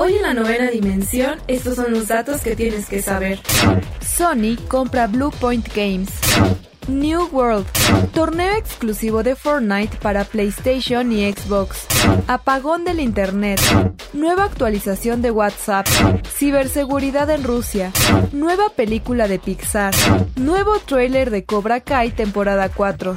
Hoy en la novena dimensión, estos son los datos que tienes que saber. Sony compra Blue Point Games. New World, torneo exclusivo de Fortnite para PlayStation y Xbox. Apagón del Internet. Nueva actualización de WhatsApp. Ciberseguridad en Rusia. Nueva película de Pixar. Nuevo tráiler de Cobra Kai temporada 4.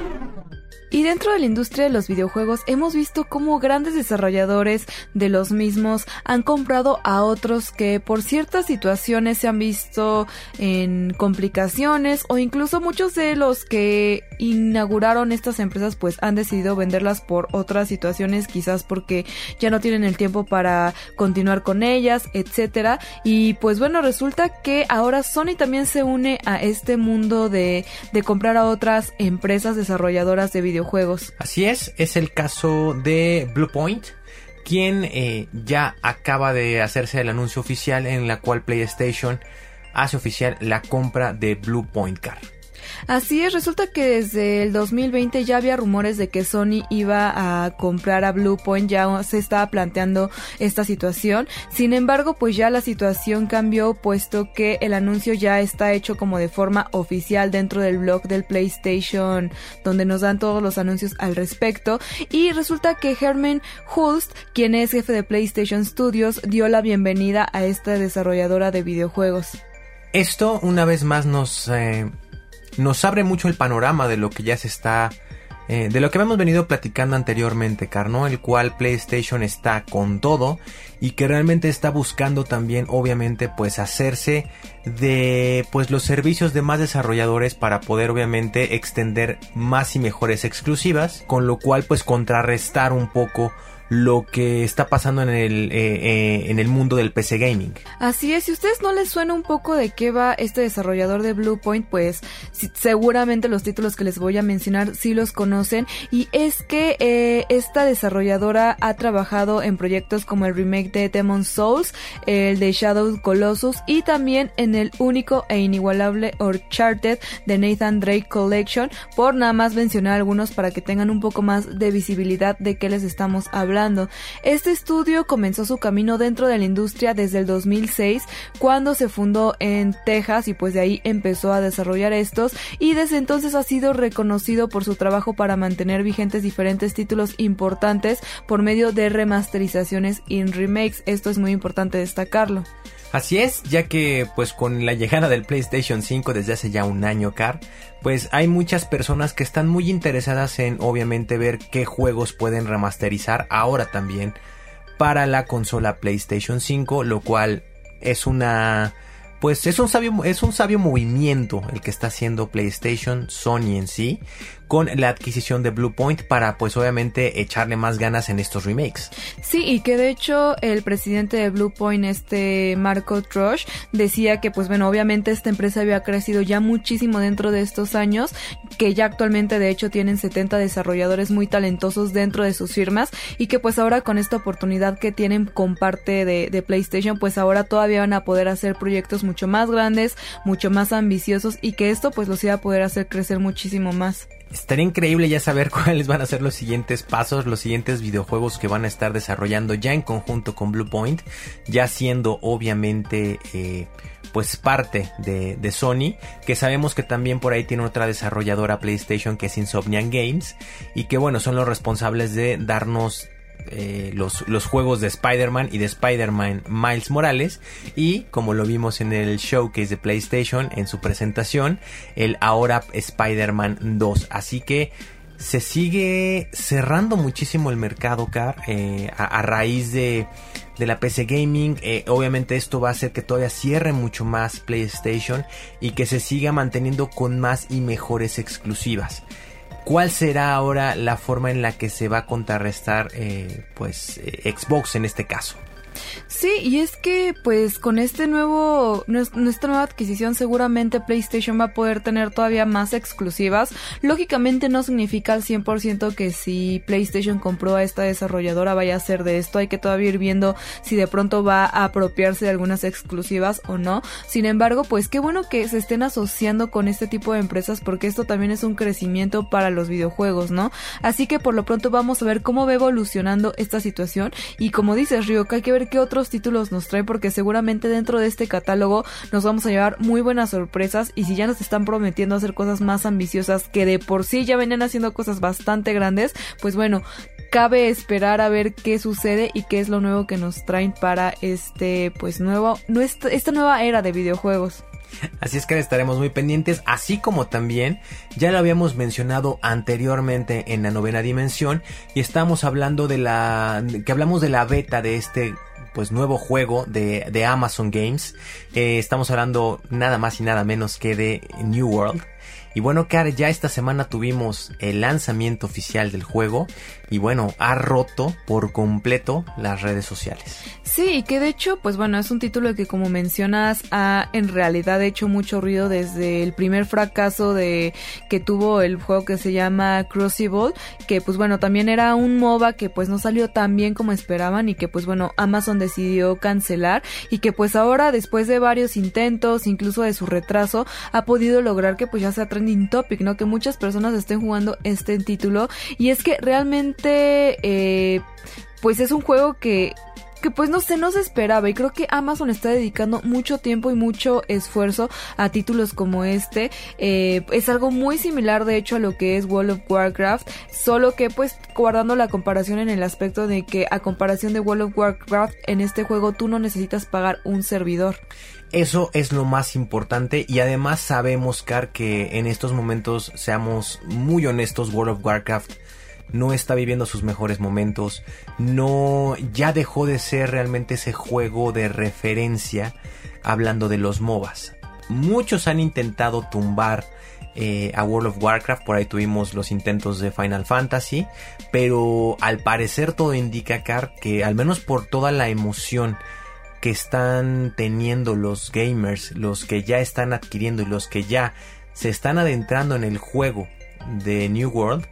Y dentro de la industria de los videojuegos hemos visto cómo grandes desarrolladores de los mismos han comprado a otros que por ciertas situaciones se han visto en complicaciones o incluso muchos de los que inauguraron estas empresas pues han decidido venderlas por otras situaciones quizás porque ya no tienen el tiempo para continuar con ellas, etcétera. Y pues bueno, resulta que ahora Sony también se une a este mundo de, de comprar a otras empresas desarrolladoras de videojuegos Así es, es el caso de Bluepoint, quien eh, ya acaba de hacerse el anuncio oficial en la cual PlayStation hace oficial la compra de Bluepoint Car. Así es, resulta que desde el 2020 ya había rumores de que Sony iba a comprar a Bluepoint, ya se estaba planteando esta situación. Sin embargo, pues ya la situación cambió puesto que el anuncio ya está hecho como de forma oficial dentro del blog del PlayStation donde nos dan todos los anuncios al respecto y resulta que Herman Hulst, quien es jefe de PlayStation Studios, dio la bienvenida a esta desarrolladora de videojuegos. Esto una vez más nos eh, nos abre mucho el panorama de lo que ya se está eh, de lo que hemos venido platicando anteriormente, Carno, el cual PlayStation está con todo y que realmente está buscando también, obviamente, pues hacerse de pues los servicios de más desarrolladores para poder obviamente extender más y mejores exclusivas, con lo cual pues contrarrestar un poco lo que está pasando en el, eh, eh, en el mundo del PC gaming. Así es, si a ustedes no les suena un poco de qué va este desarrollador de Bluepoint, pues seguramente los títulos que les voy a mencionar sí los conocen y es que eh, esta desarrolladora ha trabajado en proyectos como el remake de Demon Souls, el de Shadow Colossus y también en el único e inigualable Uncharted de Nathan Drake Collection, por nada más mencionar algunos para que tengan un poco más de visibilidad de qué les estamos hablando. Este estudio comenzó su camino dentro de la industria desde el 2006, cuando se fundó en Texas y pues de ahí empezó a desarrollar estos y desde entonces ha sido reconocido por su trabajo para mantener vigentes diferentes títulos importantes por medio de remasterizaciones y remakes. Esto es muy importante destacarlo. Así es, ya que pues con la llegada del PlayStation 5 desde hace ya un año, Car, pues hay muchas personas que están muy interesadas en obviamente ver qué juegos pueden remasterizar ahora también para la consola PlayStation 5, lo cual es una pues es un sabio es un sabio movimiento el que está haciendo PlayStation, Sony en sí, con la adquisición de Bluepoint para pues obviamente echarle más ganas en estos remakes. Sí, y que de hecho el presidente de Bluepoint, este Marco Trosh, decía que pues bueno, obviamente esta empresa había crecido ya muchísimo dentro de estos años, que ya actualmente de hecho tienen 70 desarrolladores muy talentosos dentro de sus firmas y que pues ahora con esta oportunidad que tienen con parte de, de PlayStation, pues ahora todavía van a poder hacer proyectos mucho más grandes, mucho más ambiciosos y que esto pues los iba a poder hacer crecer muchísimo más. Estaría increíble ya saber cuáles van a ser los siguientes pasos, los siguientes videojuegos que van a estar desarrollando ya en conjunto con Bluepoint, ya siendo obviamente eh, pues parte de, de, Sony, que sabemos que también por ahí tiene otra desarrolladora PlayStation que es Insomniac Games y que bueno son los responsables de darnos eh, los, los juegos de Spider-Man y de Spider-Man Miles Morales y como lo vimos en el showcase de PlayStation en su presentación, el ahora Spider-Man 2. Así que se sigue cerrando muchísimo el mercado, Car, eh, a, raíz de, de, la PC Gaming. Eh, obviamente esto va a hacer que todavía cierre mucho más PlayStation y que se siga manteniendo con más y mejores exclusivas. ¿Cuál será ahora la forma en la que se va a contrarrestar eh, pues Xbox en este caso? Sí, y es que pues con este nuevo, nuestra nueva adquisición seguramente PlayStation va a poder tener todavía más exclusivas. Lógicamente no significa al 100% que si PlayStation compró a esta desarrolladora vaya a ser de esto. Hay que todavía ir viendo si de pronto va a apropiarse de algunas exclusivas o no. Sin embargo, pues qué bueno que se estén asociando con este tipo de empresas porque esto también es un crecimiento para los videojuegos, ¿no? Así que por lo pronto vamos a ver cómo va evolucionando esta situación y como dices Ryok, hay que ver qué otros títulos nos trae porque seguramente dentro de este catálogo nos vamos a llevar muy buenas sorpresas y si ya nos están prometiendo hacer cosas más ambiciosas que de por sí ya venían haciendo cosas bastante grandes, pues bueno, cabe esperar a ver qué sucede y qué es lo nuevo que nos traen para este pues nuevo esta nueva era de videojuegos. Así es que estaremos muy pendientes, así como también ya lo habíamos mencionado anteriormente en la novena dimensión y estamos hablando de la que hablamos de la beta de este pues nuevo juego de, de Amazon Games. Eh, estamos hablando nada más y nada menos que de New World. Y bueno, Kare, ya esta semana tuvimos el lanzamiento oficial del juego y bueno, ha roto por completo las redes sociales. Sí, que de hecho, pues bueno, es un título que como mencionas ha en realidad hecho mucho ruido desde el primer fracaso de que tuvo el juego que se llama Crucible, que pues bueno, también era un MOBA que pues no salió tan bien como esperaban y que pues bueno, Amazon decidió cancelar y que pues ahora después de varios intentos, incluso de su retraso, ha podido lograr que pues ya sea trending topic, ¿no? Que muchas personas estén jugando este título y es que realmente eh, pues es un juego que que pues no se esperaba y creo que Amazon está dedicando mucho tiempo y mucho esfuerzo a títulos como este. Eh, es algo muy similar de hecho a lo que es World of Warcraft, solo que pues guardando la comparación en el aspecto de que a comparación de World of Warcraft en este juego tú no necesitas pagar un servidor. Eso es lo más importante y además sabemos, Car, que en estos momentos, seamos muy honestos, World of Warcraft no está viviendo sus mejores momentos, no ya dejó de ser realmente ese juego de referencia hablando de los MOBAs. Muchos han intentado tumbar eh, a World of Warcraft, por ahí tuvimos los intentos de Final Fantasy, pero al parecer todo indica que al menos por toda la emoción que están teniendo los gamers, los que ya están adquiriendo y los que ya se están adentrando en el juego de New World,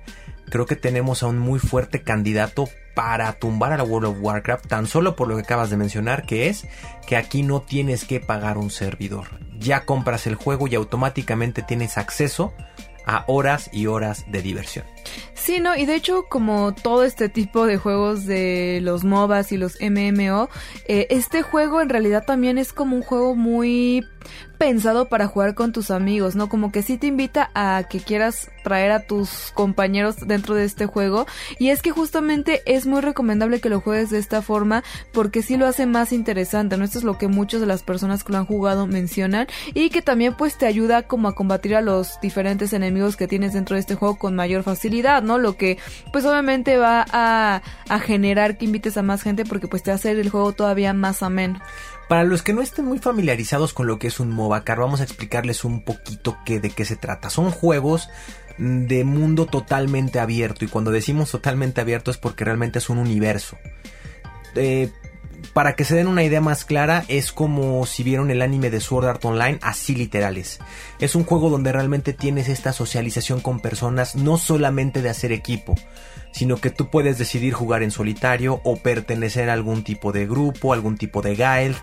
creo que tenemos a un muy fuerte candidato para tumbar a la World of Warcraft, tan solo por lo que acabas de mencionar, que es que aquí no tienes que pagar un servidor. Ya compras el juego y automáticamente tienes acceso a horas y horas de diversión. Sí, no, y de hecho como todo este tipo de juegos de los MOBAs y los MMO, eh, este juego en realidad también es como un juego muy pensado para jugar con tus amigos, ¿no? Como que sí te invita a que quieras traer a tus compañeros dentro de este juego y es que justamente es muy recomendable que lo juegues de esta forma porque sí lo hace más interesante, ¿no? Esto es lo que muchas de las personas que lo han jugado mencionan y que también pues te ayuda como a combatir a los diferentes enemigos que tienes dentro de este juego con mayor facilidad, ¿no? Lo que pues obviamente va a, generar que invites a más gente porque pues te va a hacer el juego todavía más ameno. Para los que no estén muy familiarizados con lo que es un MOBACAR, vamos a explicarles un poquito qué, de qué se trata. Son juegos de mundo totalmente abierto y cuando decimos totalmente abierto es porque realmente es un universo. Eh, para que se den una idea más clara, es como si vieron el anime de Sword Art Online, así literales. Es un juego donde realmente tienes esta socialización con personas, no solamente de hacer equipo, sino que tú puedes decidir jugar en solitario o pertenecer a algún tipo de grupo, algún tipo de guild.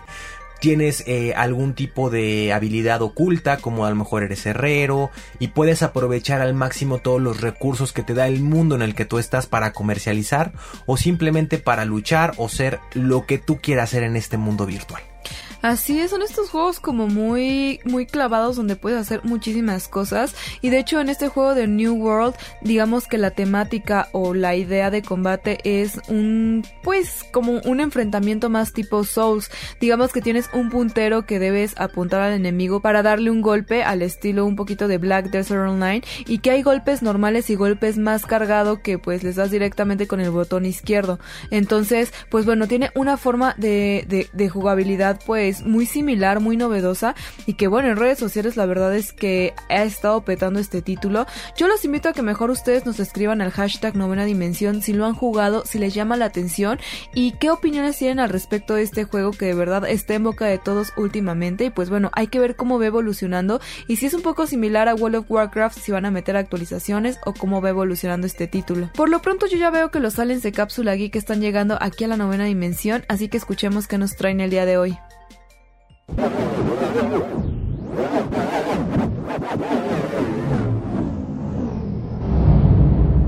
Tienes eh, algún tipo de habilidad oculta, como a lo mejor eres herrero, y puedes aprovechar al máximo todos los recursos que te da el mundo en el que tú estás para comercializar o simplemente para luchar o ser lo que tú quieras ser en este mundo virtual. Así es, son estos juegos como muy, muy clavados donde puedes hacer muchísimas cosas. Y de hecho en este juego de New World, digamos que la temática o la idea de combate es un, pues como un enfrentamiento más tipo Souls. Digamos que tienes un puntero que debes apuntar al enemigo para darle un golpe al estilo un poquito de Black Desert Online. Y que hay golpes normales y golpes más cargado que pues les das directamente con el botón izquierdo. Entonces, pues bueno, tiene una forma de, de, de jugabilidad pues muy similar, muy novedosa y que bueno, en redes sociales la verdad es que ha estado petando este título. Yo los invito a que mejor ustedes nos escriban al hashtag novena dimensión si lo han jugado, si les llama la atención y qué opiniones tienen al respecto de este juego que de verdad está en boca de todos últimamente y pues bueno, hay que ver cómo va evolucionando y si es un poco similar a World of Warcraft, si van a meter actualizaciones o cómo va evolucionando este título. Por lo pronto yo ya veo que los aliens de cápsula geek están llegando aquí a la novena dimensión, así que escuchemos qué nos traen el día de hoy. Thank you.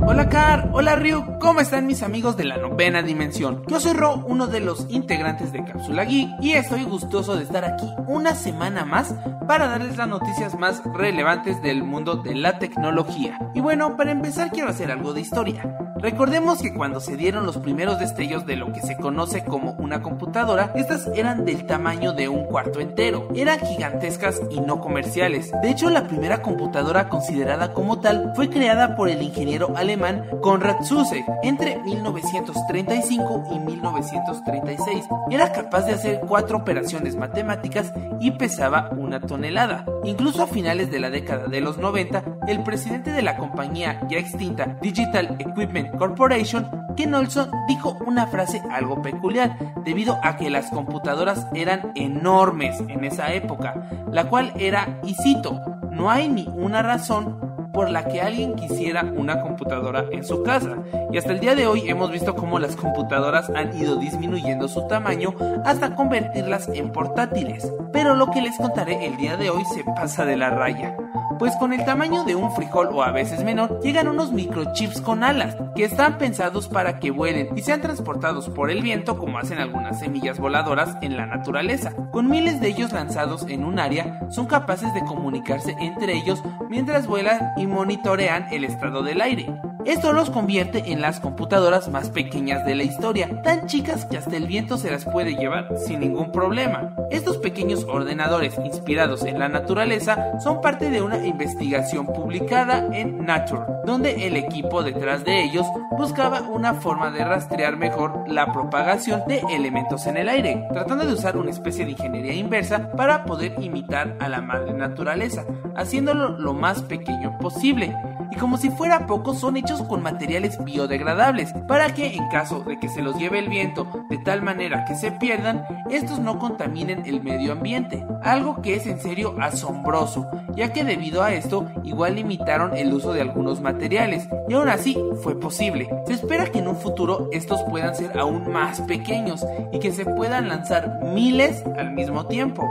Hola Car, hola Ryu, ¿cómo están mis amigos de la novena dimensión? Yo soy Ro, uno de los integrantes de Cápsula Geek y estoy gustoso de estar aquí una semana más para darles las noticias más relevantes del mundo de la tecnología. Y bueno, para empezar quiero hacer algo de historia. Recordemos que cuando se dieron los primeros destellos de lo que se conoce como una computadora, estas eran del tamaño de un cuarto entero. Eran gigantescas y no comerciales. De hecho, la primera computadora considerada como tal fue creada por el ingeniero alemán Konrad Zuse entre 1935 y 1936. Era capaz de hacer cuatro operaciones matemáticas y pesaba una tonelada. Incluso a finales de la década de los 90, el presidente de la compañía ya extinta Digital Equipment Corporation, Ken Olson dijo una frase algo peculiar, debido a que las computadoras eran enormes en esa época, la cual era, y cito, no hay ni una razón por la que alguien quisiera una computadora en su casa. Y hasta el día de hoy hemos visto cómo las computadoras han ido disminuyendo su tamaño hasta convertirlas en portátiles. Pero lo que les contaré el día de hoy se pasa de la raya pues con el tamaño de un frijol o a veces menor, llegan unos microchips con alas, que están pensados para que vuelen y sean transportados por el viento como hacen algunas semillas voladoras en la naturaleza. Con miles de ellos lanzados en un área, son capaces de comunicarse entre ellos mientras vuelan y monitorean el estado del aire. Esto los convierte en las computadoras más pequeñas de la historia, tan chicas que hasta el viento se las puede llevar sin ningún problema. Estos pequeños ordenadores inspirados en la naturaleza son parte de una investigación publicada en Nature, donde el equipo detrás de ellos buscaba una forma de rastrear mejor la propagación de elementos en el aire, tratando de usar una especie de ingeniería inversa para poder imitar a la madre naturaleza, haciéndolo lo más pequeño posible y como si fuera poco son hechos con materiales biodegradables para que en caso de que se los lleve el viento de tal manera que se pierdan, estos no contaminen el medio ambiente, algo que es en serio asombroso, ya que debido a esto igual limitaron el uso de algunos materiales y aún así fue posible. Se espera que en un futuro estos puedan ser aún más pequeños y que se puedan lanzar miles al mismo tiempo.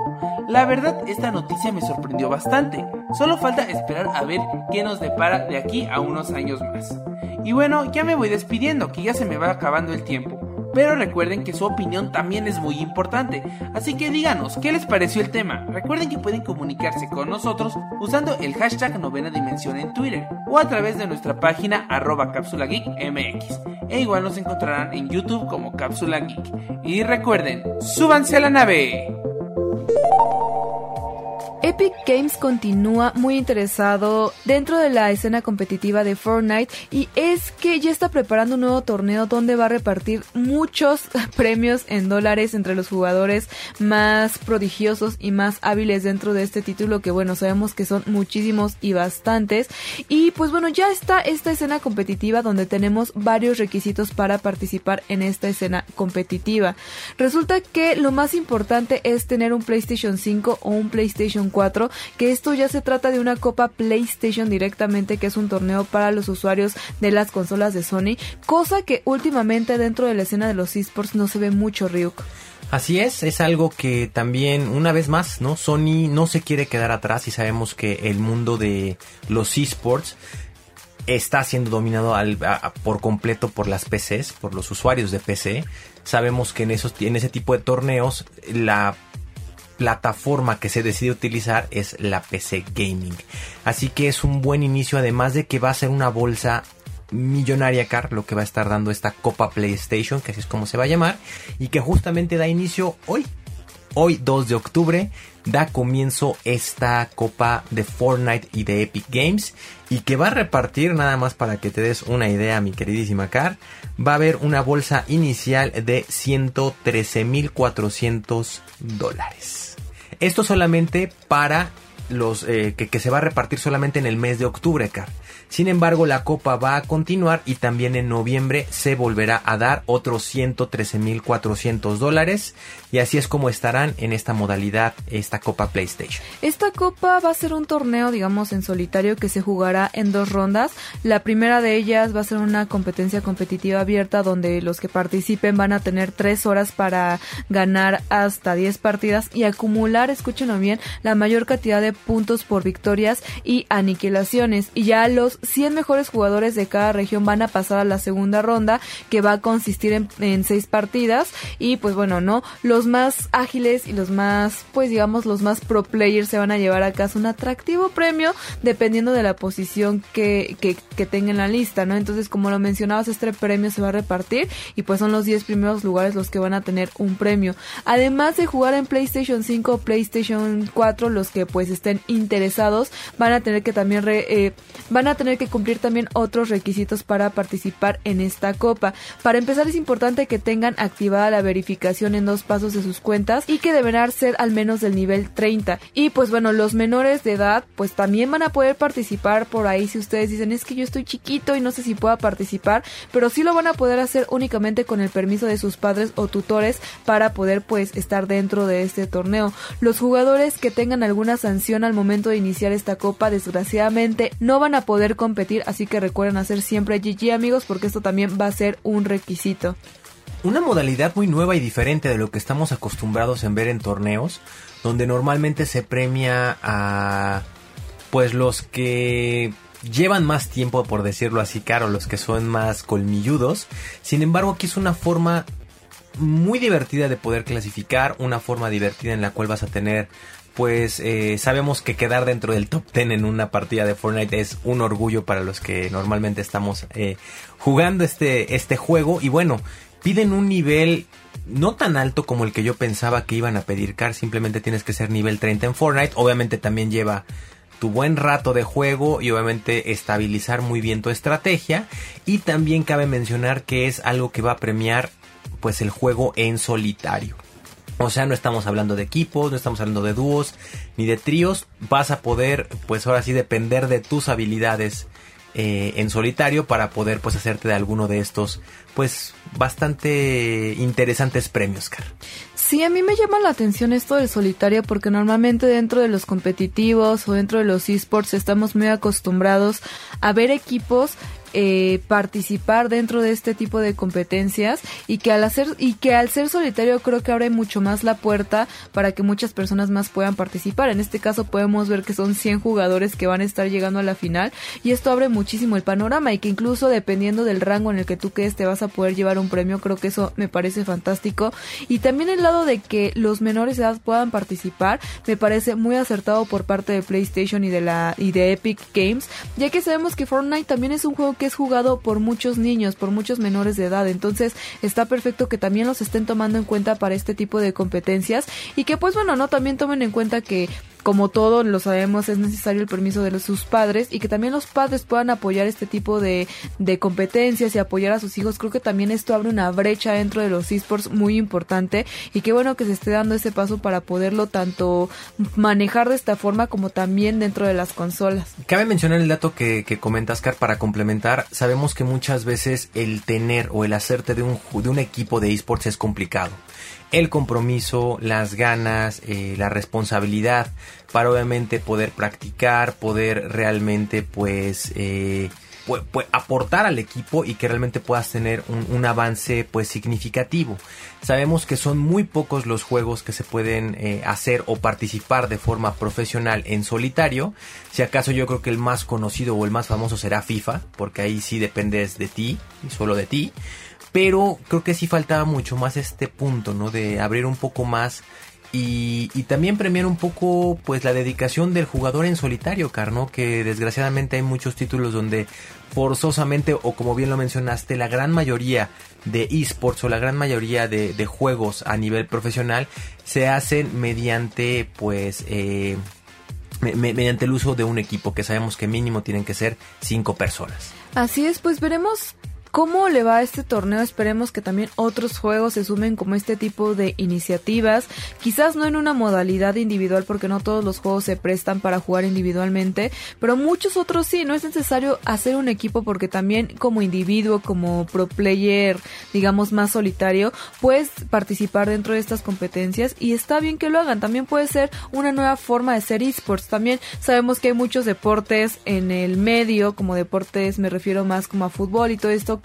La verdad esta noticia me sorprendió bastante, solo falta esperar a ver qué nos depara de aquí a unos años más. Y bueno, ya me voy despidiendo, que ya se me va acabando el tiempo. Pero recuerden que su opinión también es muy importante, así que díganos qué les pareció el tema. Recuerden que pueden comunicarse con nosotros usando el hashtag novena dimensión en Twitter o a través de nuestra página arroba cápsula geek mx. E igual nos encontrarán en YouTube como cápsula geek. Y recuerden, súbanse a la nave. Epic Games continúa muy interesado dentro de la escena competitiva de Fortnite y es que ya está preparando un nuevo torneo donde va a repartir muchos premios en dólares entre los jugadores más prodigiosos y más hábiles dentro de este título que bueno sabemos que son muchísimos y bastantes y pues bueno ya está esta escena competitiva donde tenemos varios requisitos para participar en esta escena competitiva. Resulta que lo más importante es tener un PlayStation 5 o un PlayStation 4, que esto ya se trata de una Copa PlayStation directamente, que es un torneo para los usuarios de las consolas de Sony, cosa que últimamente dentro de la escena de los esports no se ve mucho, Ryuk. Así es, es algo que también, una vez más, ¿no? Sony no se quiere quedar atrás y sabemos que el mundo de los esports está siendo dominado por completo por las PCs, por los usuarios de PC. Sabemos que en, esos, en ese tipo de torneos la plataforma que se decide utilizar es la PC Gaming. Así que es un buen inicio, además de que va a ser una bolsa millonaria car lo que va a estar dando esta Copa PlayStation, que así es como se va a llamar, y que justamente da inicio hoy, hoy 2 de octubre, da comienzo esta copa de Fortnite y de Epic Games y que va a repartir nada más para que te des una idea mi queridísima Car va a haber una bolsa inicial de 113.400 dólares esto solamente para los eh, que, que, se va a repartir solamente en el mes de octubre Car sin embargo, la copa va a continuar y también en noviembre se volverá a dar otros 113.400 dólares y así es como estarán en esta modalidad esta copa PlayStation. Esta copa va a ser un torneo, digamos, en solitario que se jugará en dos rondas. La primera de ellas va a ser una competencia competitiva abierta donde los que participen van a tener tres horas para ganar hasta 10 partidas y acumular, escúchenlo bien, la mayor cantidad de puntos por victorias y aniquilaciones. Y ya los 100 mejores jugadores de cada región van a pasar a la segunda ronda que va a consistir en, seis partidas y pues bueno, ¿no? Los más ágiles y los más, pues digamos, los más pro players se van a llevar a casa un atractivo premio dependiendo de la posición que, que, tenga en la lista, ¿no? Entonces, como lo mencionabas, este premio se va a repartir y pues son los 10 primeros lugares los que van a tener un premio. Además de jugar en PlayStation 5 o PlayStation 4, los que pues estén interesados van a tener que también re, eh, van que cumplir también otros requisitos para participar en esta copa. Para empezar es importante que tengan activada la verificación en dos pasos de sus cuentas y que deberán ser al menos del nivel 30. Y pues bueno, los menores de edad pues también van a poder participar por ahí si ustedes dicen es que yo estoy chiquito y no sé si pueda participar, pero sí lo van a poder hacer únicamente con el permiso de sus padres o tutores para poder pues estar dentro de este torneo. Los jugadores que tengan alguna sanción al momento de iniciar esta copa desgraciadamente no van a poder competir, así que recuerden hacer siempre GG amigos porque esto también va a ser un requisito. Una modalidad muy nueva y diferente de lo que estamos acostumbrados en ver en torneos, donde normalmente se premia a pues los que llevan más tiempo, por decirlo así, caro, los que son más colmilludos. Sin embargo, aquí es una forma muy divertida de poder clasificar, una forma divertida en la cual vas a tener pues eh, sabemos que quedar dentro del top 10 en una partida de Fortnite es un orgullo para los que normalmente estamos eh, jugando este, este juego. Y bueno, piden un nivel no tan alto como el que yo pensaba que iban a pedir Car. Simplemente tienes que ser nivel 30 en Fortnite. Obviamente también lleva tu buen rato de juego y obviamente estabilizar muy bien tu estrategia. Y también cabe mencionar que es algo que va a premiar pues el juego en solitario. O sea, no estamos hablando de equipos, no estamos hablando de dúos, ni de tríos. Vas a poder, pues ahora sí, depender de tus habilidades eh, en solitario para poder, pues, hacerte de alguno de estos, pues, bastante interesantes premios, Car. Sí, a mí me llama la atención esto del solitario porque normalmente dentro de los competitivos o dentro de los esports estamos muy acostumbrados a ver equipos eh, participar dentro de este tipo de competencias y que al hacer y que al ser solitario creo que abre mucho más la puerta para que muchas personas más puedan participar. En este caso podemos ver que son 100 jugadores que van a estar llegando a la final y esto abre muchísimo el panorama y que incluso dependiendo del rango en el que tú quedes te vas a poder llevar un premio. Creo que eso me parece fantástico y también el lado de que los menores de edad puedan participar me parece muy acertado por parte de PlayStation y de la y de Epic Games, ya que sabemos que Fortnite también es un juego que es jugado por muchos niños, por muchos menores de edad. Entonces está perfecto que también los estén tomando en cuenta para este tipo de competencias y que pues bueno, no también tomen en cuenta que como todos lo sabemos, es necesario el permiso de sus padres y que también los padres puedan apoyar este tipo de, de competencias y apoyar a sus hijos. Creo que también esto abre una brecha dentro de los esports muy importante y qué bueno que se esté dando ese paso para poderlo tanto manejar de esta forma como también dentro de las consolas. Cabe mencionar el dato que, que comentas, Car, para complementar. Sabemos que muchas veces el tener o el hacerte de un, de un equipo de esports es complicado el compromiso, las ganas, eh, la responsabilidad para obviamente poder practicar, poder realmente pues eh, aportar al equipo y que realmente puedas tener un, avance pues significativo. Sabemos que son muy pocos los juegos que se pueden eh, hacer o participar de forma profesional en solitario. Si acaso yo creo que el más conocido o el más famoso será FIFA, porque ahí sí dependes de ti y solo de ti. Pero creo que sí faltaba mucho más este punto, ¿no? De abrir un poco más y, y, también premiar un poco pues la dedicación del jugador en solitario, Carno, que desgraciadamente hay muchos títulos donde forzosamente o como bien lo mencionaste, la gran mayoría de esports o la gran mayoría de, juegos a nivel profesional se hacen mediante pues eh, me, mediante el uso de un equipo que sabemos que mínimo tienen que ser cinco personas. Así es, pues veremos ¿Cómo le va a este torneo? Esperemos que también otros juegos se sumen como este tipo de iniciativas. Quizás no en una modalidad individual porque no todos los juegos se prestan para jugar individualmente, pero muchos otros sí. No es necesario hacer un equipo porque también como individuo, como pro player, digamos más solitario, puedes participar dentro de estas competencias y está bien que lo hagan. También puede ser una nueva forma de ser esports. También sabemos que hay muchos deportes en el medio, como deportes me refiero más como a fútbol y todo esto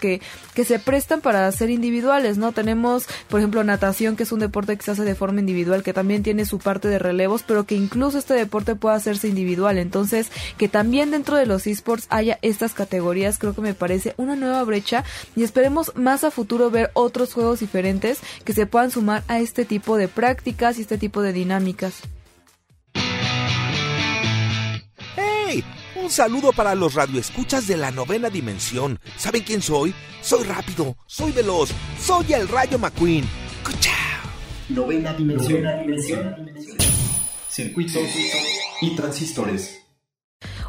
que, se prestan para ser individuales, ¿no? Tenemos, por ejemplo, natación, que es un deporte que se hace de forma individual, que también tiene su parte de relevos, pero que incluso este deporte puede hacerse individual. Entonces, que también dentro de los esports haya estas categorías, creo que me parece una nueva brecha y esperemos más a futuro ver otros juegos diferentes que se puedan sumar a este tipo de prácticas y este tipo de dinámicas. ¡Hey! Un saludo para los radioescuchas de la novena dimensión. ¿Saben quién soy? Soy rápido, soy veloz, soy el Rayo McQueen. Novena dimensión. Novena dimensión. Circuitos y transistores.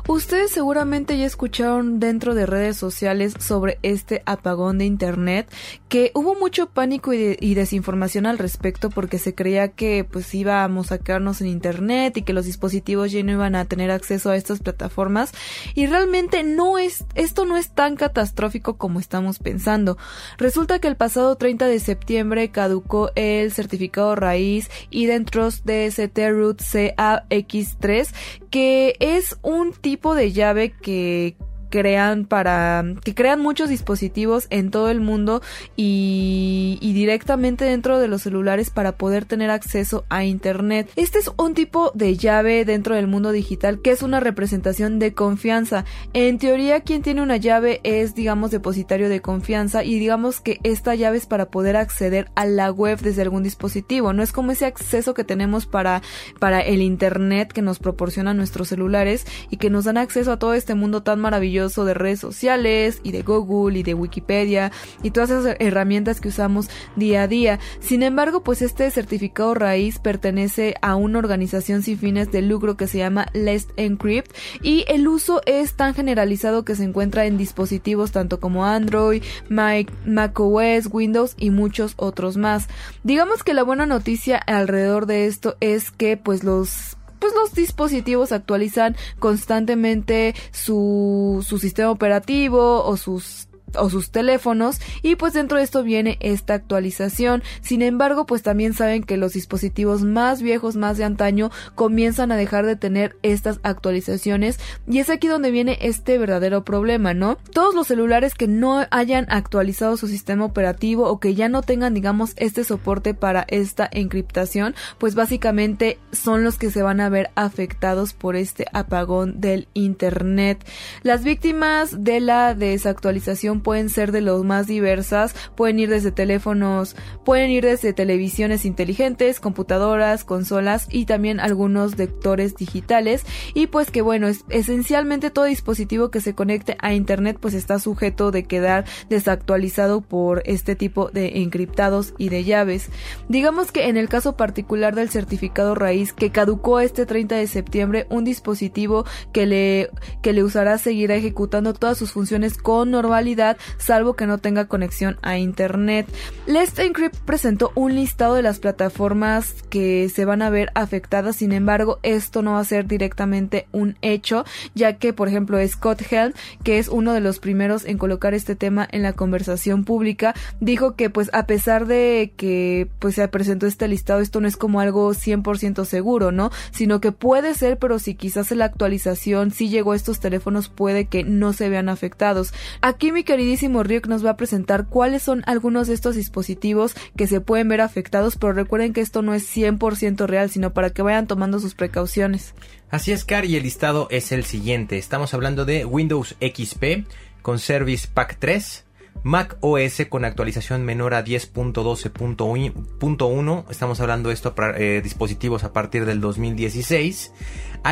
Ustedes seguramente ya escucharon dentro de redes sociales sobre este apagón de Internet, que hubo mucho pánico y, desinformación al respecto porque se creía que pues íbamos a quedarnos en Internet y que los dispositivos ya no iban a tener acceso a estas plataformas y realmente no es, esto no es tan catastrófico como estamos pensando. Resulta que el pasado 30 de septiembre caducó el certificado raíz Identrust DST Root CAX3 que es un tipo de llave que crean para que crean muchos dispositivos en todo el mundo y, directamente dentro de los celulares para poder tener acceso a internet. Este es un tipo de llave dentro del mundo digital que es una representación de confianza. En teoría quien tiene una llave es digamos depositario de confianza y digamos que esta llave es para poder acceder a la web desde algún dispositivo. No es como ese acceso que tenemos para para el internet que nos proporcionan nuestros celulares y que nos dan acceso a todo este mundo tan maravilloso de redes sociales y de Google y de Wikipedia y todas esas herramientas que usamos día a día. Sin embargo, pues este certificado raíz pertenece a una organización sin fines de lucro que se llama Let's Encrypt y el uso es tan generalizado que se encuentra en dispositivos tanto como Android, Mac, macOS, Windows y muchos otros más. Digamos que la buena noticia alrededor de esto es que pues los pues los dispositivos actualizan constantemente su, su sistema operativo o sus o sus teléfonos y pues dentro de esto viene esta actualización. Sin embargo, pues también saben que los dispositivos más viejos, más de antaño, comienzan a dejar de tener estas actualizaciones y es aquí donde viene este verdadero problema, ¿no? Todos los celulares que no hayan actualizado su sistema operativo o que ya no tengan, digamos, este soporte para esta encriptación, pues básicamente son los que se van a ver afectados por este apagón del internet. Las víctimas de la desactualización pueden ser de los más diversas, pueden ir desde teléfonos, pueden ir desde televisiones inteligentes, computadoras, consolas y también algunos lectores digitales y pues que bueno, es, esencialmente todo dispositivo que se conecte a internet pues está sujeto de quedar desactualizado por este tipo de encriptados y de llaves. Digamos que en el caso particular del certificado raíz que caducó este 30 de septiembre, un dispositivo que le que le usará seguirá ejecutando todas sus funciones con normalidad salvo que no tenga conexión a internet. Let's Encrypt presentó un listado de las plataformas que se van a ver afectadas, sin embargo, esto no va a ser directamente un hecho, ya que, por ejemplo, Scott Helm, que es uno de los primeros en colocar este tema en la conversación pública, dijo que pues a pesar de que pues se presentó este listado, esto no es como algo 100% seguro, ¿no? Sino que puede ser, pero si quizás la actualización sí llegó a estos teléfonos, puede que no se vean afectados. Aquí mi querido queridísimo Ryuk nos va a presentar cuáles son algunos de estos dispositivos que se pueden ver afectados, pero recuerden que esto no es 100% real, sino para que vayan tomando sus precauciones. Así es, Car, y el listado es el siguiente. Estamos hablando de Windows XP con Service Pack 3, Mac OS con actualización menor a 10.12.1, estamos hablando de esto para eh, dispositivos a partir del 2016.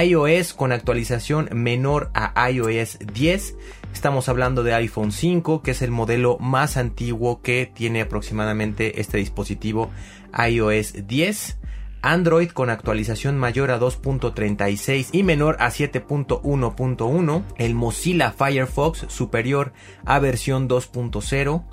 iOS con actualización menor a iOS 10. Estamos hablando de iPhone 5, que es el modelo más antiguo que tiene aproximadamente este dispositivo iOS 10. Android con actualización mayor a 2.36 y menor a 7.1.1, el Mozilla Firefox superior a versión 2.0,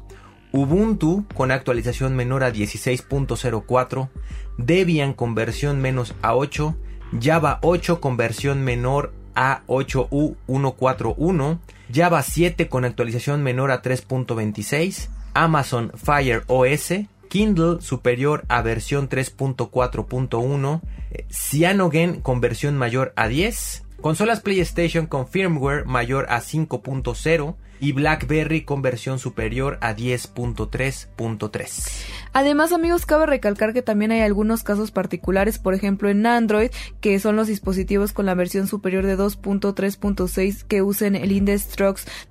Ubuntu con actualización menor a 16.04, Debian con versión menos a 8, Java 8 con versión menor a 8U141, Java 7 con actualización menor a 3.26, Amazon Fire OS, Kindle superior a versión 3.4.1, eh, Cyanogen con versión mayor a 10, consolas PlayStation con firmware mayor a 5.0 y BlackBerry con versión superior a 10.3.3. Además, amigos, cabe recalcar que también hay algunos casos particulares, por ejemplo en Android, que son los dispositivos con la versión superior de 2.3.6 que usen el Index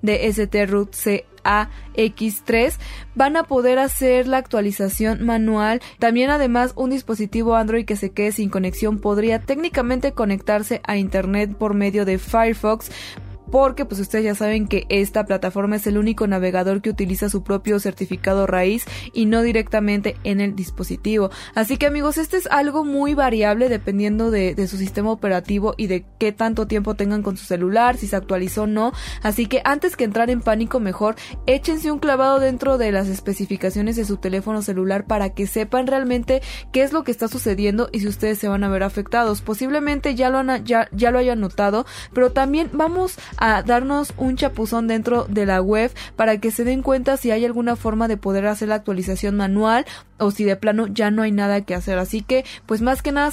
de ST Root C AX3 van a poder hacer la actualización manual. También además un dispositivo Android que se quede sin conexión podría técnicamente conectarse a internet por medio de Firefox porque pues ustedes ya saben que esta plataforma es el único navegador que utiliza su propio certificado raíz y no directamente en el dispositivo. Así que amigos, este es algo muy variable dependiendo de, su sistema operativo y de qué tanto tiempo tengan con su celular, si se actualizó o no. Así que antes que entrar en pánico, mejor échense un clavado dentro de las especificaciones de su teléfono celular para que sepan realmente qué es lo que está sucediendo y si ustedes se van a ver afectados. Posiblemente ya lo, han, ya, ya lo hayan notado, pero también vamos a darnos un chapuzón dentro de la web para que se den cuenta si hay alguna forma de poder hacer la actualización manual o si de plano ya no hay nada que hacer. Así que, pues más que nada,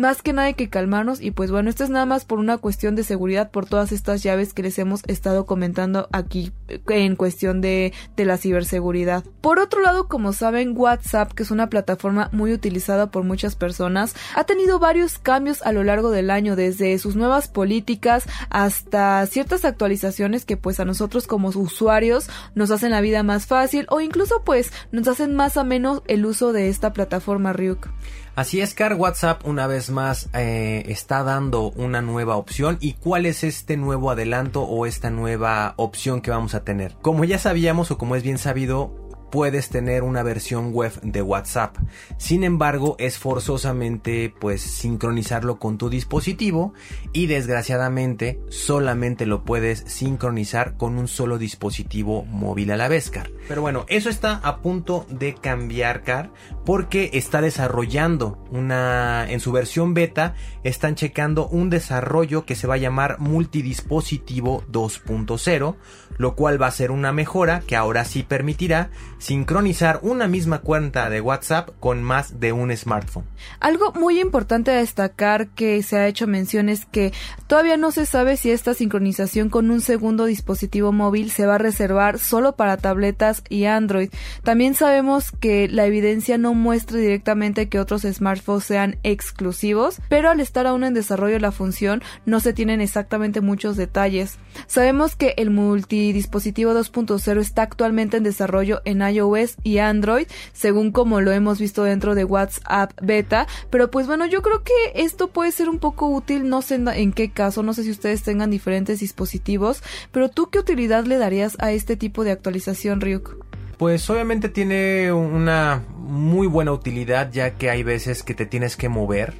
más que nada hay que calmarnos y pues bueno, esto es nada más por una cuestión de seguridad por todas estas llaves que les hemos estado comentando aquí en cuestión de, de la ciberseguridad. Por otro lado, como saben, WhatsApp, que es una plataforma muy utilizada por muchas personas, ha tenido varios cambios a lo largo del año, desde sus nuevas políticas hasta ciertas actualizaciones que pues a nosotros como usuarios nos hacen la vida más fácil o incluso pues nos hacen más a menos el uso de esta plataforma Ryuk. Así es, Car WhatsApp una vez más eh, está dando una nueva opción. ¿Y cuál es este nuevo adelanto o esta nueva opción que vamos a tener? Como ya sabíamos o como es bien sabido, puedes tener una versión web de WhatsApp. Sin embargo, es forzosamente pues sincronizarlo con tu dispositivo y desgraciadamente solamente lo puedes sincronizar con un solo dispositivo móvil a la vez, Car. Pero bueno, eso está a punto de cambiar, Car, porque está desarrollando una en su versión beta están checando un desarrollo que se va a llamar multidispositivo 2.0, lo cual va a ser una mejora que ahora sí permitirá sincronizar una misma cuenta de WhatsApp con más de un smartphone. Algo muy importante a destacar que se ha hecho mención es que todavía no se sabe si esta sincronización con un segundo dispositivo móvil se va a reservar solo para tabletas y Android. También sabemos que la evidencia no muestra directamente que otros smartphones sean exclusivos, pero al estar aún en desarrollo la función no se tienen exactamente muchos detalles. Sabemos que el multidispositivo 2.0 está actualmente en desarrollo en iOS y Android, según como lo hemos visto dentro de WhatsApp beta. Pero pues bueno, yo creo que esto puede ser un poco útil, no sé en qué caso, no sé si ustedes tengan diferentes dispositivos, pero tú qué utilidad le darías a este tipo de actualización, Ryuk? Pues obviamente tiene una muy buena utilidad ya que hay veces que te tienes que mover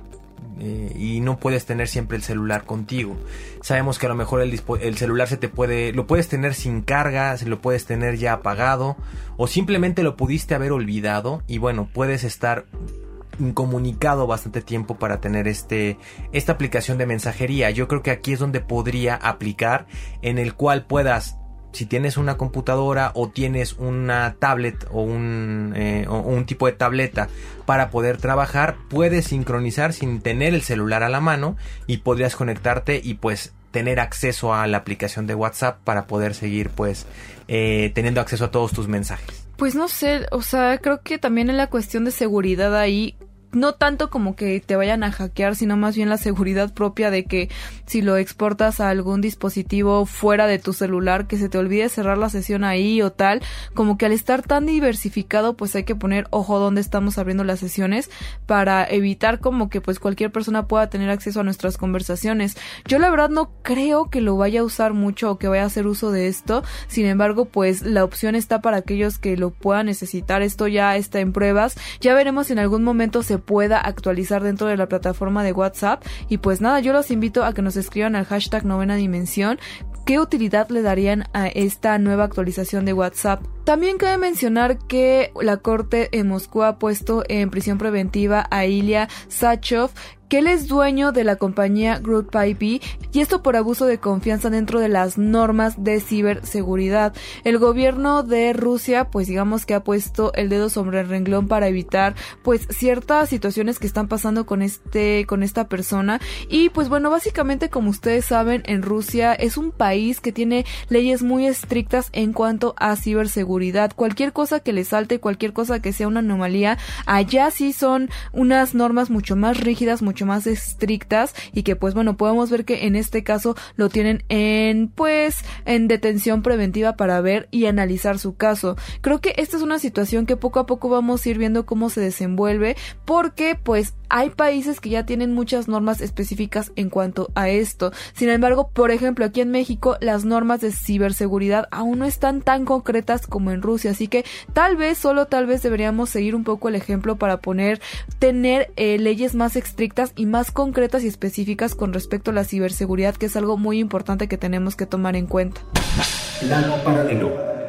eh, y no puedes tener siempre el celular contigo. Sabemos que a lo mejor el, el, celular se te puede, lo puedes tener sin carga, se lo puedes tener ya apagado o simplemente lo pudiste haber olvidado y bueno, puedes estar incomunicado bastante tiempo para tener este esta aplicación de mensajería. Yo creo que aquí es donde podría aplicar en el cual puedas si tienes una computadora o tienes una tablet o un, eh, o un, tipo de tableta para poder trabajar, puedes sincronizar sin tener el celular a la mano y podrías conectarte y pues tener acceso a la aplicación de WhatsApp para poder seguir pues eh, teniendo acceso a todos tus mensajes. Pues no sé, o sea, creo que también en la cuestión de seguridad ahí no tanto como que te vayan a hackear, sino más bien la seguridad propia de que si lo exportas a algún dispositivo fuera de tu celular, que se te olvide cerrar la sesión ahí o tal, como que al estar tan diversificado, pues hay que poner ojo donde estamos abriendo las sesiones para evitar como que pues cualquier persona pueda tener acceso a nuestras conversaciones. Yo la verdad no creo que lo vaya a usar mucho o que vaya a hacer uso de esto, sin embargo, pues la opción está para aquellos que lo puedan necesitar. Esto ya está en pruebas. Ya veremos si en algún momento se pueda actualizar dentro de la plataforma de WhatsApp. Y pues nada, yo los invito a que nos escriban al hashtag novena dimensión ¿Qué utilidad le darían a esta nueva actualización de WhatsApp? También cabe mencionar que la Corte en Moscú ha puesto en prisión preventiva a Ilya Sachov, que él es dueño de la compañía Group IP y esto por abuso de confianza dentro de las normas de ciberseguridad. El gobierno de Rusia, pues digamos que ha puesto el dedo sobre el renglón para evitar pues ciertas situaciones que están pasando con este con esta persona y pues bueno, básicamente como ustedes saben, en Rusia es un país que tiene leyes muy estrictas en cuanto a ciberseguridad. Cualquier cosa que le salte, cualquier cosa que sea una anomalía, allá sí son unas normas mucho más rígidas, más estrictas y que pues bueno podemos ver que en este caso lo tienen en pues en detención preventiva para ver y analizar su caso. Creo que esta es una situación que poco a poco vamos a ir viendo cómo se desenvuelve porque pues hay países que ya tienen muchas normas específicas en cuanto a esto. Sin embargo, por ejemplo, aquí en México las normas de ciberseguridad aún no están tan concretas como en Rusia, así que tal vez, solo tal vez deberíamos seguir un poco el ejemplo para poner, tener eh, leyes más estrictas y más concretas y específicas con respecto a la ciberseguridad, que es algo muy importante que tenemos que tomar en cuenta. Plano paralelo.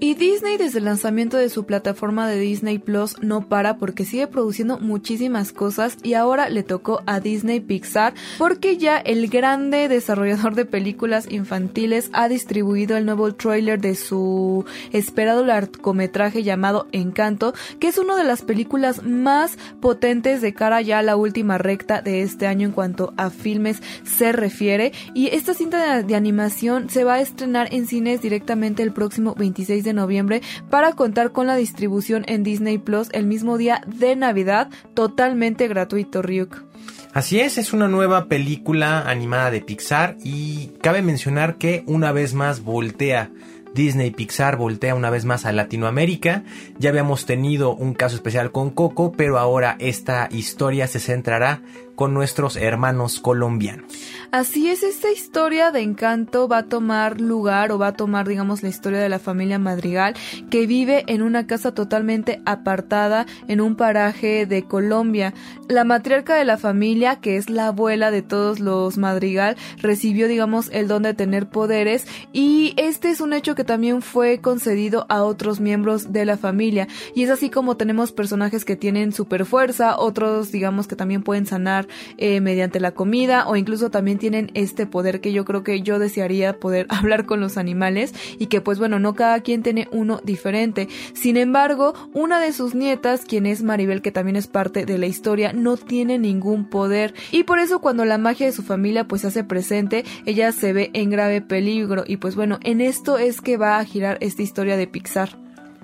Y Disney desde el lanzamiento de su plataforma de Disney Plus no para porque sigue produciendo muchísimas cosas y ahora le tocó a Disney Pixar porque ya el grande desarrollador de películas infantiles ha distribuido el nuevo trailer de su esperado largometraje llamado Encanto, que es una de las películas más potentes de cara ya a la última recta de este año en cuanto a filmes se refiere. Y esta cinta de, de animación se va a estrenar en cines directamente el próximo 26 de de noviembre para contar con la distribución en Disney Plus el mismo día de Navidad, totalmente gratuito, Ryuk. Así es, es una nueva película animada de Pixar y cabe mencionar que una vez más voltea Disney Pixar voltea una vez más a Latinoamérica. Ya habíamos tenido un caso especial con Coco, pero ahora esta historia se centrará con nuestros hermanos colombianos. Así es, esta historia de encanto va a tomar lugar o va a tomar, digamos, la historia de la familia Madrigal que vive en una casa totalmente apartada en un paraje de Colombia. La matriarca de la familia, que es la abuela de todos los Madrigal, recibió, digamos, el don de tener poderes y este es un hecho que también fue concedido a otros miembros de la familia. Y es así como tenemos personajes que tienen super fuerza, otros, digamos, que también pueden sanar eh, mediante la comida o incluso también tienen este poder que yo creo que yo desearía poder hablar con los animales y que pues bueno, no cada quien tiene uno diferente. Sin embargo, una de sus nietas, quien es Maribel, que también es parte de la historia, no tiene ningún poder y por eso cuando la magia de su familia pues se hace presente, ella se ve en grave peligro y pues bueno, en esto es que va a girar esta historia de Pixar.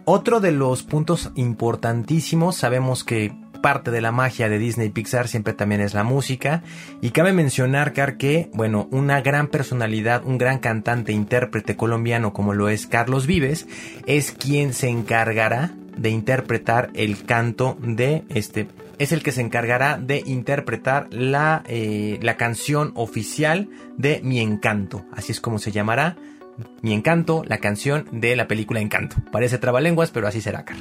Otro de los puntos importantísimos, sabemos que parte de la magia de Disney Pixar siempre también es la música. Y cabe mencionar, Car, que, bueno, una gran personalidad, un gran cantante, intérprete colombiano como lo es Carlos Vives, es quien se encargará de interpretar el canto de este es el que se encargará de interpretar la, eh, la canción oficial de Mi Encanto. Así es como se llamará mi Encanto, la canción de la película Encanto. Parece trabalenguas, pero así será, Car.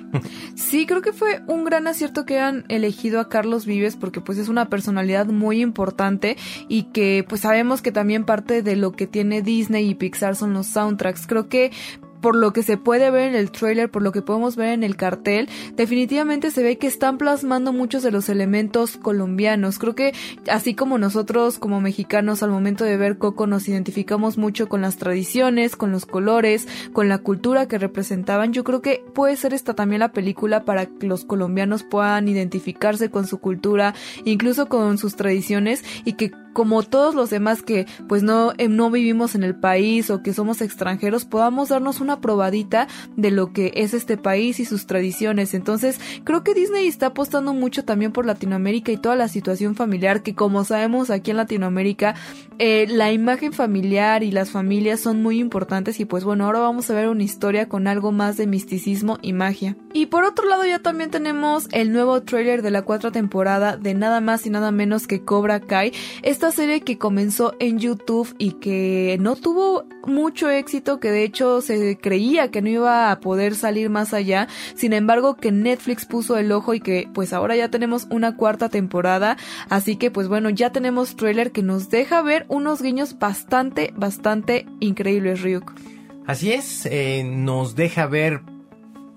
Sí, creo que fue un gran acierto que han elegido a Carlos Vives porque pues es una personalidad muy importante y que pues sabemos que también parte de lo que tiene Disney y Pixar son los soundtracks. Creo que por lo que se puede ver en el trailer, por lo que podemos ver en el cartel, definitivamente se ve que están plasmando muchos de los elementos colombianos. Creo que así como nosotros como mexicanos al momento de ver Coco nos identificamos mucho con las tradiciones, con los colores, con la cultura que representaban, yo creo que puede ser esta también la película para que los colombianos puedan identificarse con su cultura, incluso con sus tradiciones y que como todos los demás que pues no, eh, no vivimos en el país o que somos extranjeros, podamos darnos una probadita de lo que es este país y sus tradiciones. Entonces, creo que Disney está apostando mucho también por Latinoamérica y toda la situación familiar, que como sabemos aquí en Latinoamérica, eh, la imagen familiar y las familias son muy importantes y pues bueno, ahora vamos a ver una historia con algo más de misticismo y magia. Y por otro lado ya también tenemos el nuevo trailer de la cuarta temporada de nada más y nada menos que Cobra Kai, esta serie que comenzó en YouTube y que no tuvo mucho éxito, que de hecho se creía que no iba a poder salir más allá, sin embargo que Netflix puso el ojo y que pues ahora ya tenemos una cuarta temporada, así que pues bueno, ya tenemos trailer que nos deja ver unos guiños bastante, bastante increíbles, Ryuk. Así es, eh, nos deja ver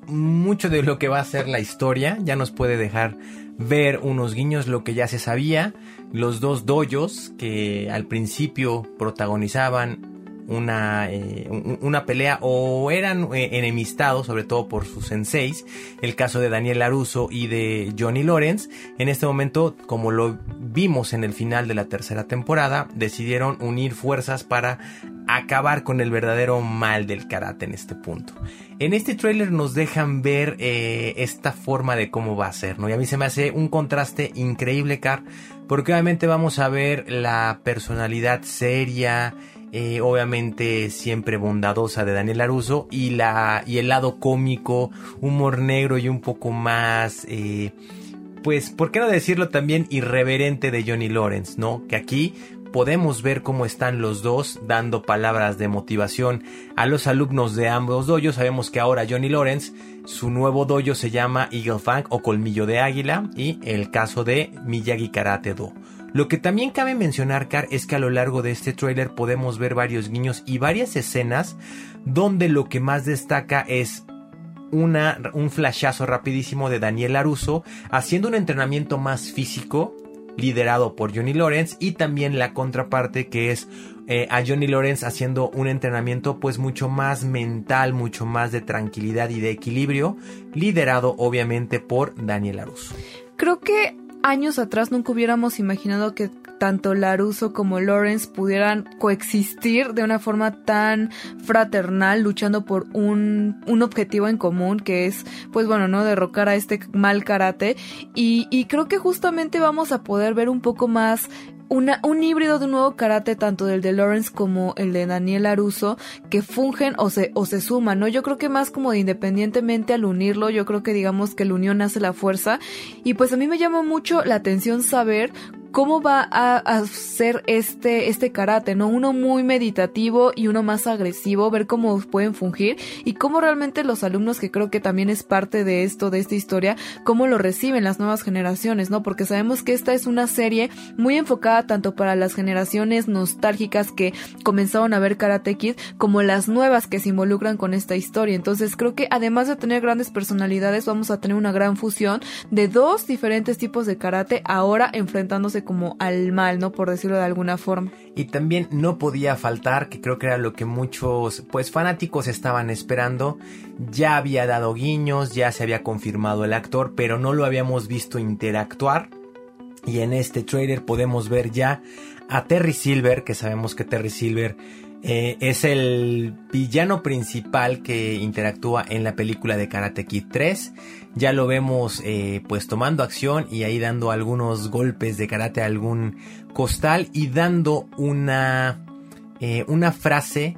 mucho de lo que va a ser la historia, ya nos puede dejar ver unos guiños, lo que ya se sabía, los dos doyos que al principio protagonizaban una, eh, una pelea o eran eh, enemistados, sobre todo por sus senseis, el caso de Daniel Laruso y de Johnny Lawrence. En este momento, como lo vimos en el final de la tercera temporada, decidieron unir fuerzas para acabar con el verdadero mal del karate en este punto. En este tráiler nos dejan ver eh, esta forma de cómo va a ser, ¿no? Y a mí se me hace un contraste increíble, Car, porque obviamente vamos a ver la personalidad seria, eh, obviamente siempre bondadosa de Daniel Aruso y, la, y el lado cómico, humor negro y un poco más... Eh, pues, ¿por qué no decirlo también irreverente de Johnny Lawrence, ¿no? Que aquí podemos ver cómo están los dos dando palabras de motivación a los alumnos de ambos dojos. Sabemos que ahora Johnny Lawrence, su nuevo dojo se llama Eagle Fang o Colmillo de Águila y el caso de Miyagi Karate Do. Lo que también cabe mencionar, Car, es que a lo largo de este tráiler podemos ver varios guiños y varias escenas donde lo que más destaca es una, un flashazo rapidísimo de Daniel Laruso haciendo un entrenamiento más físico liderado por Johnny Lawrence y también la contraparte que es eh, a Johnny Lawrence haciendo un entrenamiento pues mucho más mental, mucho más de tranquilidad y de equilibrio, liderado obviamente por Daniel Laruso. Creo que años atrás nunca hubiéramos imaginado que tanto Laruso como Lawrence pudieran coexistir de una forma tan fraternal, luchando por un, un objetivo en común, que es, pues bueno, ¿no? Derrocar a este mal karate. Y, y creo que justamente vamos a poder ver un poco más una, un híbrido de un nuevo karate, tanto del de Lawrence como el de Daniel Aruso, que fungen o se, o se suman, ¿no? Yo creo que más como de independientemente al unirlo, yo creo que digamos que la unión hace la fuerza. Y pues a mí me llama mucho la atención saber cómo va a, hacer este, este karate, ¿no? Uno muy meditativo y uno más agresivo, ver cómo pueden fungir y cómo realmente los alumnos, que creo que también es parte de esto, de esta historia, cómo lo reciben las nuevas generaciones, ¿no? Porque sabemos que esta es una serie muy enfocada tanto para las generaciones nostálgicas que comenzaron a ver Karate Kid, como las nuevas que se involucran con esta historia. Entonces creo que además de tener grandes personalidades, vamos a tener una gran fusión de dos diferentes tipos de karate ahora enfrentándose como al mal, ¿no? Por decirlo de alguna forma. Y también no podía faltar, que creo que era lo que muchos pues fanáticos estaban esperando, ya había dado guiños, ya se había confirmado el actor, pero no lo habíamos visto interactuar. Y en este trailer podemos ver ya a Terry Silver, que sabemos que Terry Silver eh, es el villano principal que interactúa en la película de Karate Kid 3. Ya lo vemos eh, pues tomando acción y ahí dando algunos golpes de karate a algún costal y dando una, eh, una frase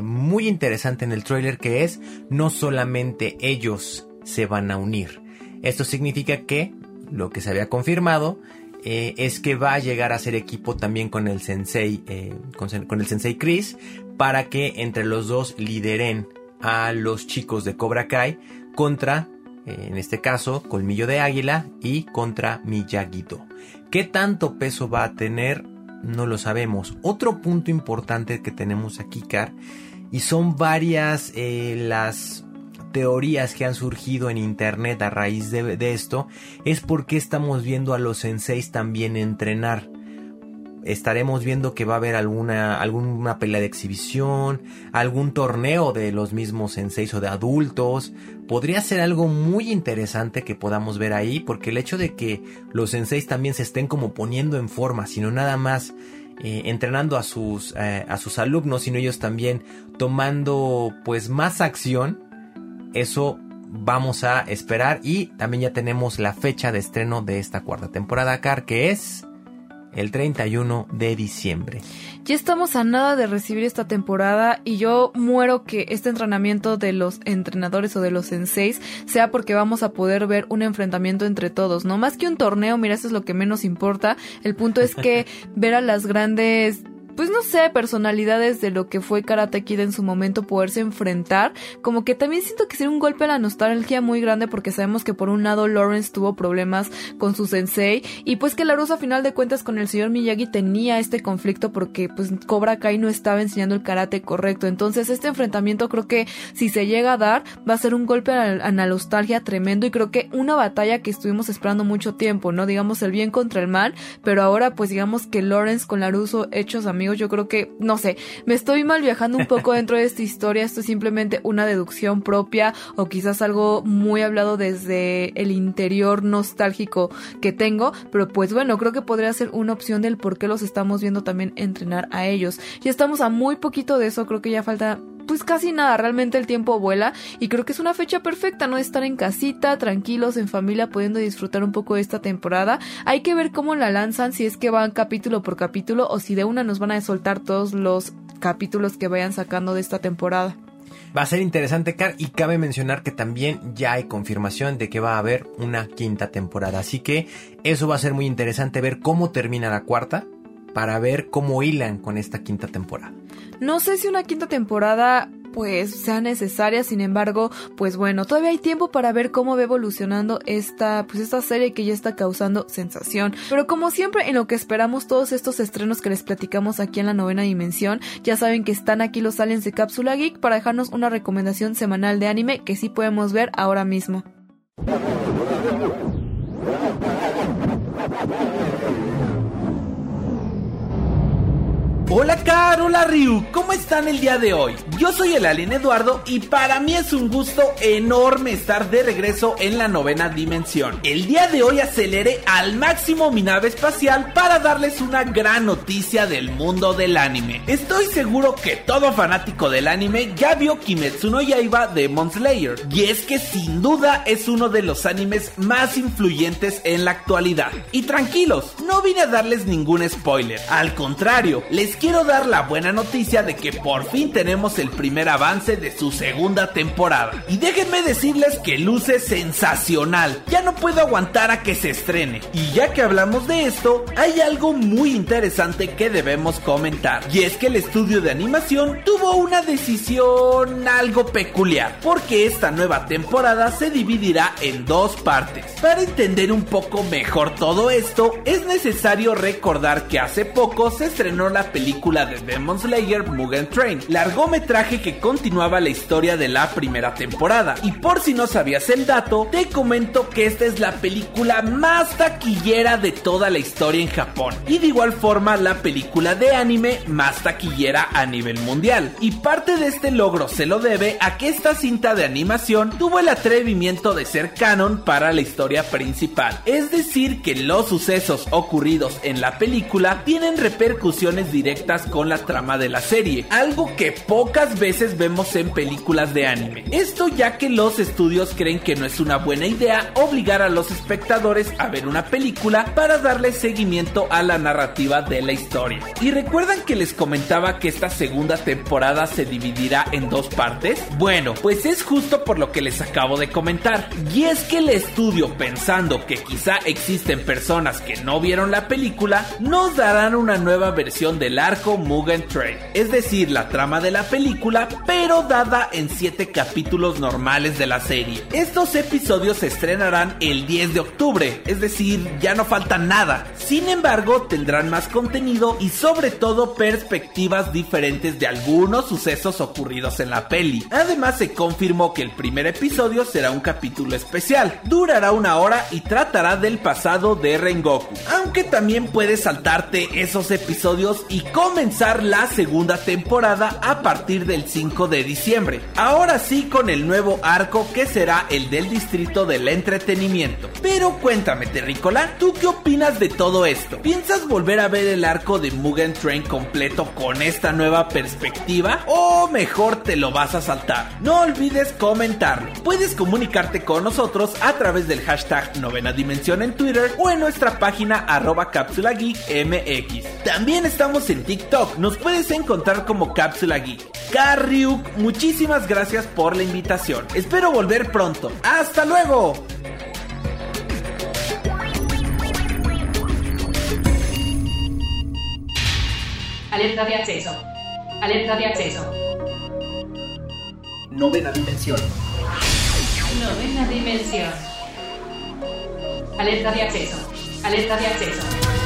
muy interesante en el trailer que es no solamente ellos se van a unir. Esto significa que lo que se había confirmado eh, es que va a llegar a ser equipo también con el sensei, eh, con, el sensei Chris, para que entre los dos lideren a los chicos de Cobra Kai contra, eh, en este caso, Colmillo de Águila y contra Miyagi-Do. ¿Qué tanto peso va a tener? No lo sabemos. Otro punto importante que tenemos aquí, Car, y son varias las teorías que han surgido en internet a raíz de, esto es porque estamos viendo a los senseis también entrenar. Estaremos viendo que va a haber alguna, alguna pelea de exhibición, algún torneo de los mismos senseis o de adultos. Podría ser algo muy interesante que podamos ver ahí, porque el hecho de que los senseis también se estén como poniendo en forma, sino nada más eh, entrenando a sus, eh, a sus alumnos, sino ellos también tomando pues más acción, eso vamos a esperar y también ya tenemos la fecha de estreno de esta cuarta temporada, Car, que es el 31 de diciembre. Ya estamos a nada de recibir esta temporada y yo muero que este entrenamiento de los entrenadores o de los senseis sea porque vamos a poder ver un enfrentamiento entre todos, no más que un torneo, mira, eso es lo que menos importa. El punto es que ver a las grandes pues no sé, personalidades de lo que fue Karate Kid en su momento poderse enfrentar, como que también siento que sería un golpe a la nostalgia muy grande porque sabemos que por un lado Lawrence tuvo problemas con su sensei y pues que la a final de cuentas con el señor Miyagi tenía este conflicto porque pues Cobra Kai no estaba enseñando el karate correcto, entonces este enfrentamiento creo que si se llega a dar va a ser un golpe a la nostalgia tremendo y creo que una batalla que estuvimos esperando mucho tiempo, ¿no? Digamos el bien contra el mal, pero ahora pues digamos que Lawrence con Laruso hechos amigos yo creo que, no sé, me estoy mal viajando un poco dentro de esta historia, esto es simplemente una deducción propia o quizás algo muy hablado desde el interior nostálgico que tengo, pero pues bueno, creo que podría ser una opción del por qué los estamos viendo también entrenar a ellos. Ya estamos a muy poquito de eso, creo que ya falta pues casi nada, realmente el tiempo vuela y creo que es una fecha perfecta, ¿no? Estar en casita, tranquilos, en familia, pudiendo disfrutar un poco de esta temporada. Hay que ver cómo la lanzan, si es que van capítulo por capítulo o si de una nos van a soltar todos los capítulos que vayan sacando de esta temporada. Va a ser interesante, Car, y cabe mencionar que también ya hay confirmación de que va a haber una quinta temporada. Así que eso va a ser muy interesante ver cómo termina la cuarta para ver cómo hilan con esta quinta temporada. No sé si una quinta temporada pues sea necesaria, sin embargo, pues bueno, todavía hay tiempo para ver cómo va evolucionando esta, pues esta serie que ya está causando sensación. Pero como siempre, en lo que esperamos todos estos estrenos que les platicamos aquí en la novena dimensión, ya saben que están aquí los aliens de Cápsula Geek para dejarnos una recomendación semanal de anime que sí podemos ver ahora mismo. Hola Car, hola Ryu, ¿cómo están el día de hoy? Yo soy el Alien Eduardo y para mí es un gusto enorme estar de regreso en la novena dimensión. El día de hoy aceleré al máximo mi nave espacial para darles una gran noticia del mundo del anime. Estoy seguro que todo fanático del anime ya vio Kimetsu no Yaiba Demon Slayer y es que sin duda es uno de los animes más influyentes en la actualidad. Y tranquilos, no vine a darles ningún spoiler, al contrario, les quiero dar la buena noticia de que por fin tenemos el primer avance de su segunda temporada. Y déjenme decirles que luce sensacional. Ya no puedo aguantar a que se estrene. Y ya que hablamos de esto, hay algo muy interesante que debemos comentar. Y es que el estudio de animación tuvo una decisión algo peculiar. Porque esta nueva temporada se dividirá en dos partes. Para entender un poco mejor todo esto, es necesario recordar que hace poco se estrenó la película película de Demon Slayer Mugen Train, largometraje que continuaba la historia de la primera temporada. Y por si no sabías el dato, te comento que esta es la película más taquillera de toda la historia en Japón. Y de igual forma la película de anime más taquillera a nivel mundial. Y parte de este logro se lo debe a que esta cinta de animación tuvo el atrevimiento de ser canon para la historia principal. Es decir, que los sucesos ocurridos en la película tienen repercusiones directas con la trama de la serie, algo que pocas veces vemos en películas de anime. Esto ya que los estudios creen que no es una buena idea obligar a los espectadores a ver una película para darle seguimiento a la narrativa de la historia. Y recuerdan que les comentaba que esta segunda temporada se dividirá en dos partes? Bueno, pues es justo por lo que les acabo de comentar. Y es que el estudio pensando que quizá existen personas que no vieron la película, nos darán una nueva versión de la arco Mugen Train, es decir, la trama de la película, pero dada en 7 capítulos normales de la serie. Estos episodios se estrenarán el 10 de octubre, es decir, ya no falta nada. Sin embargo, tendrán más contenido y sobre todo perspectivas diferentes de algunos sucesos ocurridos en la peli. Además, se confirmó que el primer episodio será un capítulo especial, durará una hora y tratará del pasado de Rengoku. Aunque también puedes saltarte esos episodios y comenzar la segunda temporada a partir del 5 de diciembre. Ahora sí con el nuevo arco que será el del distrito del entretenimiento. Pero cuéntame, Terricola, ¿tú qué opinas de todo esto? ¿Piensas volver a ver el arco de Mugen Train completo con esta nueva perspectiva? ¿O mejor te lo vas a saltar? No olvides comentarlo. Puedes comunicarte con nosotros a través del hashtag novena dimensión en Twitter o en nuestra página arroba cápsula geek mx. También estamos en TikTok, nos puedes encontrar como cápsula geek. Carriuk, muchísimas gracias por la invitación. Espero volver pronto. ¡Hasta luego! Alerta de acceso. Alerta de acceso. Novena dimensión. Novena dimensión. Alerta de acceso. Alerta de acceso.